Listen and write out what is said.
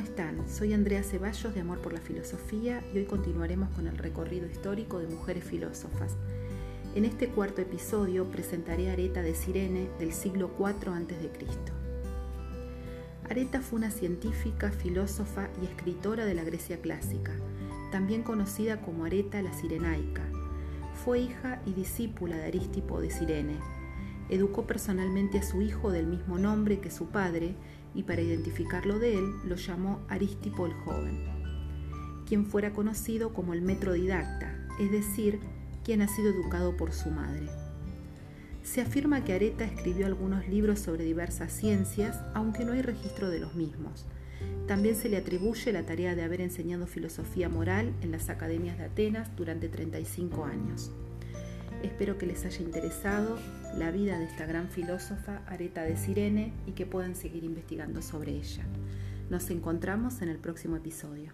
están? Soy Andrea Ceballos de Amor por la Filosofía y hoy continuaremos con el recorrido histórico de mujeres filósofas. En este cuarto episodio presentaré a Areta de Cirene del siglo IV a.C. Areta fue una científica, filósofa y escritora de la Grecia clásica, también conocida como Areta la Cirenaica. Fue hija y discípula de Arístipo de Cirene. Educó personalmente a su hijo del mismo nombre que su padre y para identificarlo de él lo llamó Arístipo el Joven, quien fuera conocido como el metrodidacta, es decir, quien ha sido educado por su madre. Se afirma que Areta escribió algunos libros sobre diversas ciencias, aunque no hay registro de los mismos. También se le atribuye la tarea de haber enseñado filosofía moral en las academias de Atenas durante 35 años. Espero que les haya interesado la vida de esta gran filósofa Areta de Sirene y que puedan seguir investigando sobre ella. Nos encontramos en el próximo episodio.